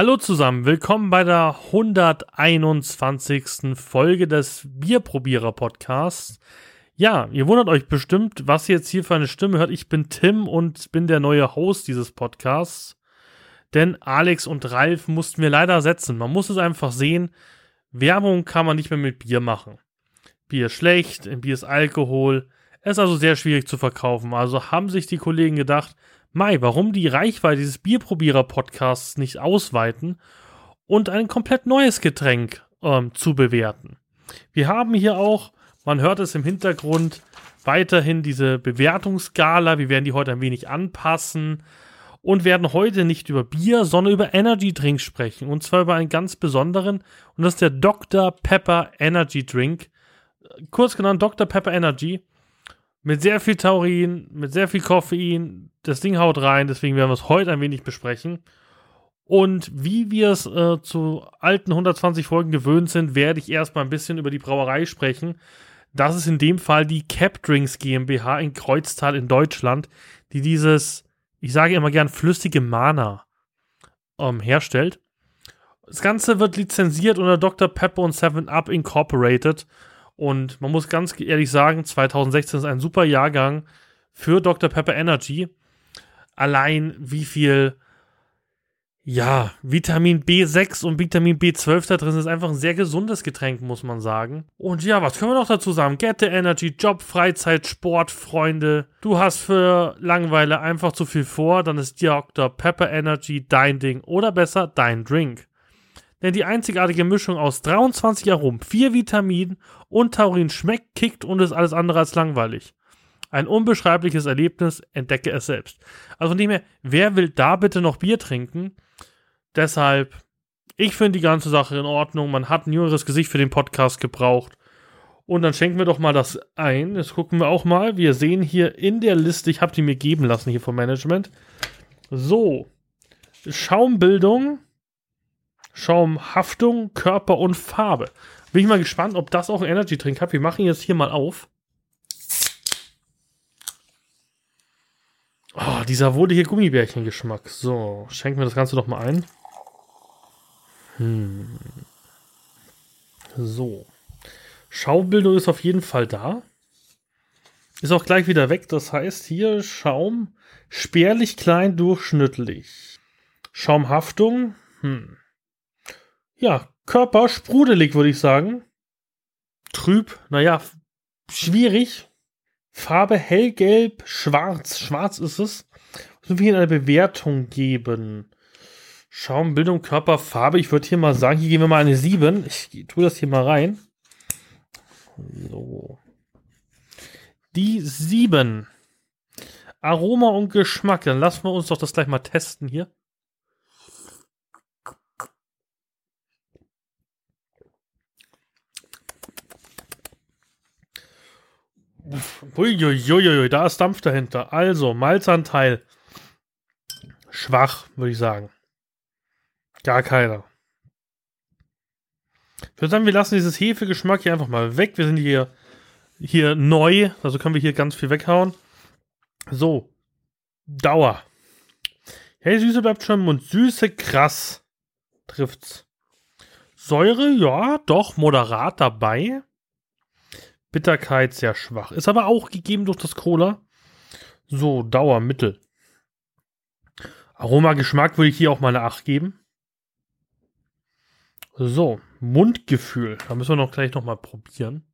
Hallo zusammen, willkommen bei der 121. Folge des Bierprobierer Podcasts. Ja, ihr wundert euch bestimmt, was ihr jetzt hier für eine Stimme hört. Ich bin Tim und bin der neue Host dieses Podcasts. Denn Alex und Ralf mussten wir leider setzen. Man muss es einfach sehen, Werbung kann man nicht mehr mit Bier machen. Bier ist schlecht, Bier ist Alkohol. Es ist also sehr schwierig zu verkaufen. Also haben sich die Kollegen gedacht, Mai, warum die Reichweite dieses Bierprobierer-Podcasts nicht ausweiten und ein komplett neues Getränk ähm, zu bewerten. Wir haben hier auch, man hört es im Hintergrund, weiterhin diese Bewertungsskala. Wir werden die heute ein wenig anpassen und werden heute nicht über Bier, sondern über Energy Drinks sprechen. Und zwar über einen ganz besonderen, und das ist der Dr. Pepper Energy Drink. Kurz genannt Dr. Pepper Energy. Mit sehr viel Taurin, mit sehr viel Koffein. Das Ding haut rein, deswegen werden wir es heute ein wenig besprechen. Und wie wir es äh, zu alten 120 Folgen gewöhnt sind, werde ich erstmal ein bisschen über die Brauerei sprechen. Das ist in dem Fall die Cap Drinks GmbH in Kreuztal in Deutschland, die dieses, ich sage immer gern, flüssige Mana ähm, herstellt. Das Ganze wird lizenziert unter Dr. Pepper und 7 Up Incorporated und man muss ganz ehrlich sagen, 2016 ist ein super Jahrgang für Dr. Pepper Energy. Allein wie viel, ja, Vitamin B6 und Vitamin B12 da drin ist, ist einfach ein sehr gesundes Getränk, muss man sagen. Und ja, was können wir noch dazu sagen? Get the Energy, Job, Freizeit, Sport, Freunde. Du hast für Langeweile einfach zu viel vor, dann ist Dr. Pepper Energy dein Ding oder besser dein Drink denn die einzigartige Mischung aus 23 Aromen, 4 Vitaminen und Taurin schmeckt, kickt und ist alles andere als langweilig. Ein unbeschreibliches Erlebnis, entdecke es selbst. Also dem her, wer will da bitte noch Bier trinken? Deshalb, ich finde die ganze Sache in Ordnung. Man hat ein jüngeres Gesicht für den Podcast gebraucht. Und dann schenken wir doch mal das ein. Jetzt gucken wir auch mal. Wir sehen hier in der Liste, ich habe die mir geben lassen hier vom Management. So. Schaumbildung Schaumhaftung, Körper und Farbe. Bin ich mal gespannt, ob das auch ein Energy Drink hat. Wir machen jetzt hier mal auf. Oh, dieser wohlige Gummibärchen-Geschmack. So, schenken wir das Ganze doch mal ein. Hm. So. Schaumbildung ist auf jeden Fall da. Ist auch gleich wieder weg. Das heißt hier Schaum spärlich klein durchschnittlich. Schaumhaftung. Hm ja, Körper sprudelig, würde ich sagen. Trüb, naja, schwierig. Farbe hellgelb, schwarz. Schwarz ist es. Müssen wir hier eine Bewertung geben? Schaumbildung, Körper, Farbe. Ich würde hier mal sagen, hier geben wir mal eine 7. Ich tue das hier mal rein. So. Die 7. Aroma und Geschmack. Dann lassen wir uns doch das gleich mal testen hier. Uiuiuiui, da ist Dampf dahinter. Also, Malzanteil. Schwach, würde ich sagen. Gar keiner. Ich würde sagen, wir lassen dieses Hefegeschmack hier einfach mal weg. Wir sind hier, hier neu, also können wir hier ganz viel weghauen. So. Dauer. Hey, Süße bleibt schon im. Süße, krass. Trifft's. Säure, ja, doch, moderat dabei. Bitterkeit sehr schwach. Ist aber auch gegeben durch das Cola. So, Dauer, Mittel. Aroma, Geschmack würde ich hier auch mal eine 8 geben. So, Mundgefühl. Da müssen wir noch gleich noch mal probieren.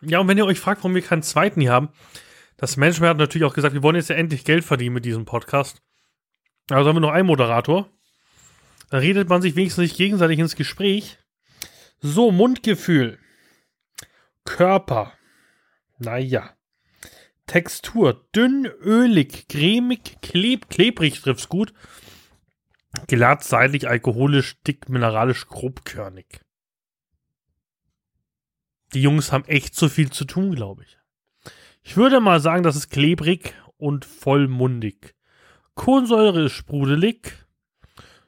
Ja, und wenn ihr euch fragt, warum wir keinen zweiten hier haben, das Management hat natürlich auch gesagt, wir wollen jetzt ja endlich Geld verdienen mit diesem Podcast. Also haben wir noch einen Moderator. Da redet man sich wenigstens nicht gegenseitig ins Gespräch. So, Mundgefühl. Körper. Naja. Textur. Dünn, ölig, cremig, kleb, klebrig trifft's gut. Glatt, seidig, alkoholisch, dick, mineralisch, grobkörnig. Die Jungs haben echt so viel zu tun, glaube ich. Ich würde mal sagen, das ist klebrig und vollmundig. Kohlensäure ist sprudelig.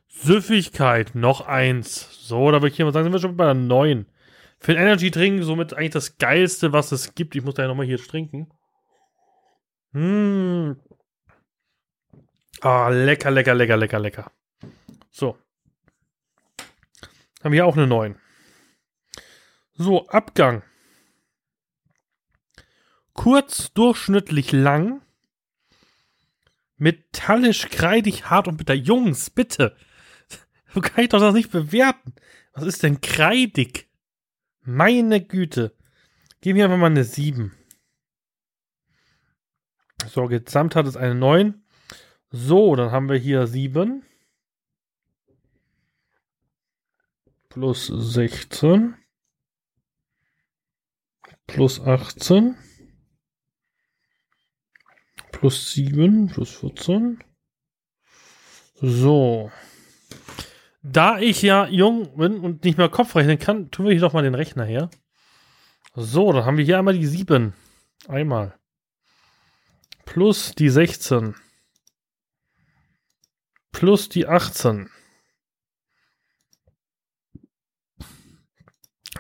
Süffigkeit, noch eins. So, da würde ich hier mal sagen, sind wir schon bei der neuen. Für den Energy Drink somit eigentlich das geilste, was es gibt. Ich muss da ja nochmal hier trinken. Mmh. Ah, lecker, lecker, lecker, lecker, lecker. So. Haben wir auch eine 9. So, Abgang. Kurz, durchschnittlich lang. Metallisch, kreidig, hart und bitter. Jungs, bitte. So kann ich doch das nicht bewerten. Was ist denn kreidig? Meine Güte. Geben wir einfach mal eine 7. So, gesamt hat es eine 9. So, dann haben wir hier 7. Plus 16. Plus 18. Plus 7. Plus 14. So. Da ich ja jung bin und nicht mehr Kopf rechnen kann, tun wir hier doch mal den Rechner her. So, dann haben wir hier einmal die 7. Einmal. Plus die 16. Plus die 18.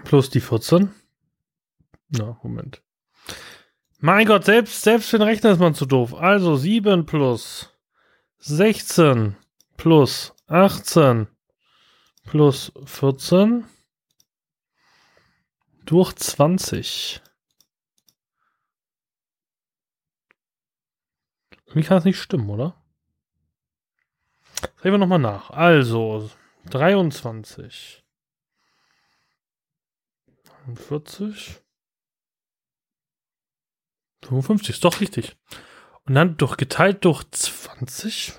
Plus die 14. Na, Moment. Mein Gott, selbst, selbst für den Rechner ist man zu doof. Also 7 plus 16 plus 18 plus 14 durch 20. Irgendwie kann das nicht stimmen, oder? Sehen wir nochmal nach. Also, 23. 41. 55, ist doch richtig. Und dann durch geteilt durch 20.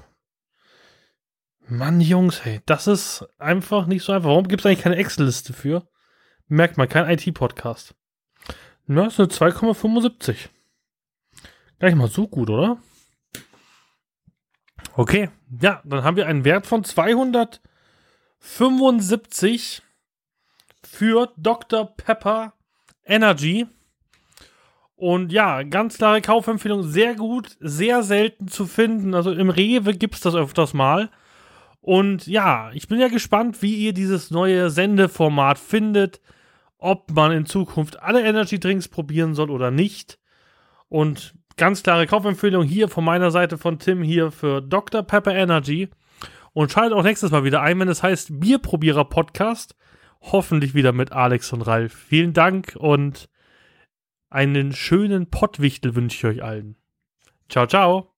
Mann, Jungs, hey, das ist einfach nicht so einfach. Warum gibt es eigentlich keine Excel-Liste für? Merkt man, kein IT-Podcast. Na, ist eine 2,75. Gar nicht mal so gut, oder? Okay, ja, dann haben wir einen Wert von 275 für Dr. Pepper Energy. Und ja, ganz klare Kaufempfehlung, sehr gut, sehr selten zu finden. Also im Rewe gibt es das öfters mal. Und ja, ich bin ja gespannt, wie ihr dieses neue Sendeformat findet, ob man in Zukunft alle Energy Drinks probieren soll oder nicht. Und ganz klare Kaufempfehlung hier von meiner Seite von Tim hier für Dr. Pepper Energy. Und schaltet auch nächstes Mal wieder ein, wenn es heißt Bierprobierer Podcast. Hoffentlich wieder mit Alex und Ralf. Vielen Dank und einen schönen Pottwichtel wünsche ich euch allen. Ciao, ciao.